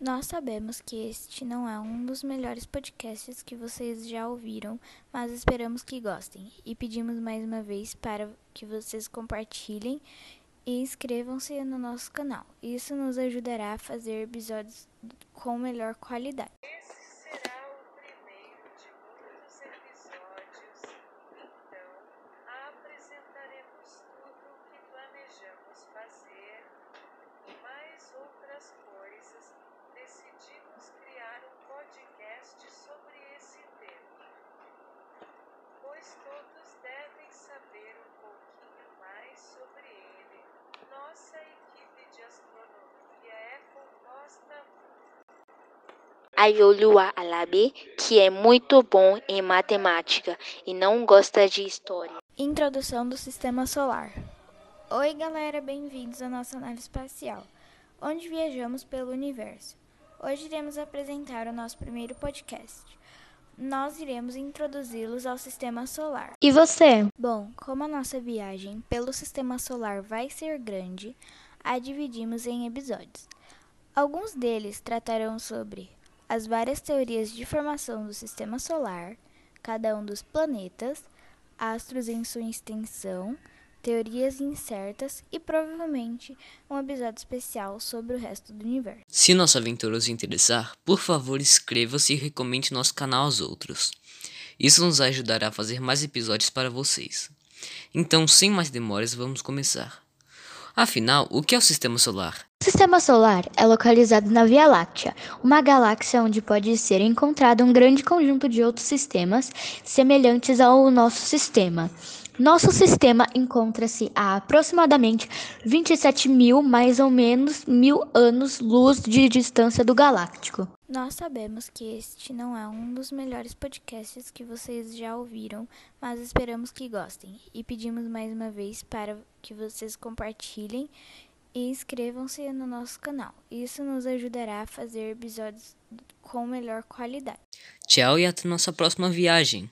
Nós sabemos que este não é um dos melhores podcasts que vocês já ouviram, mas esperamos que gostem e pedimos mais uma vez para que vocês compartilhem e inscrevam-se no nosso canal. Isso nos ajudará a fazer episódios com melhor qualidade. Esse será o primeiro de muitos episódios, então apresentaremos tudo o que planejamos fazer e mais outras coisas. Decidimos criar um podcast sobre esse tema, pois todos devem saber um pouquinho mais sobre ele. Nossa equipe de astronomia é composta Ayolua Alabi, que é muito bom em matemática e não gosta de história. Introdução do Sistema Solar. Oi, galera, bem-vindos à nossa nave espacial, onde viajamos pelo universo. Hoje iremos apresentar o nosso primeiro podcast. Nós iremos introduzi-los ao Sistema Solar. E você? Bom, como a nossa viagem pelo Sistema Solar vai ser grande, a dividimos em episódios. Alguns deles tratarão sobre as várias teorias de formação do Sistema Solar, cada um dos planetas, astros em sua extensão, teorias incertas e provavelmente um episódio especial sobre o resto do universo. Se nossa aventura os interessar, por favor inscreva-se e recomende nosso canal aos outros. Isso nos ajudará a fazer mais episódios para vocês. Então, sem mais demoras, vamos começar. Afinal, o que é o Sistema Solar? O Sistema Solar é localizado na Via Láctea, uma galáxia onde pode ser encontrado um grande conjunto de outros sistemas semelhantes ao nosso sistema. Nosso sistema encontra-se a aproximadamente 27 mil, mais ou menos, mil anos-luz de distância do galáctico. Nós sabemos que este não é um dos melhores podcasts que vocês já ouviram, mas esperamos que gostem e pedimos mais uma vez para que vocês compartilhem e inscrevam-se no nosso canal. Isso nos ajudará a fazer episódios com melhor qualidade. Tchau e até nossa próxima viagem.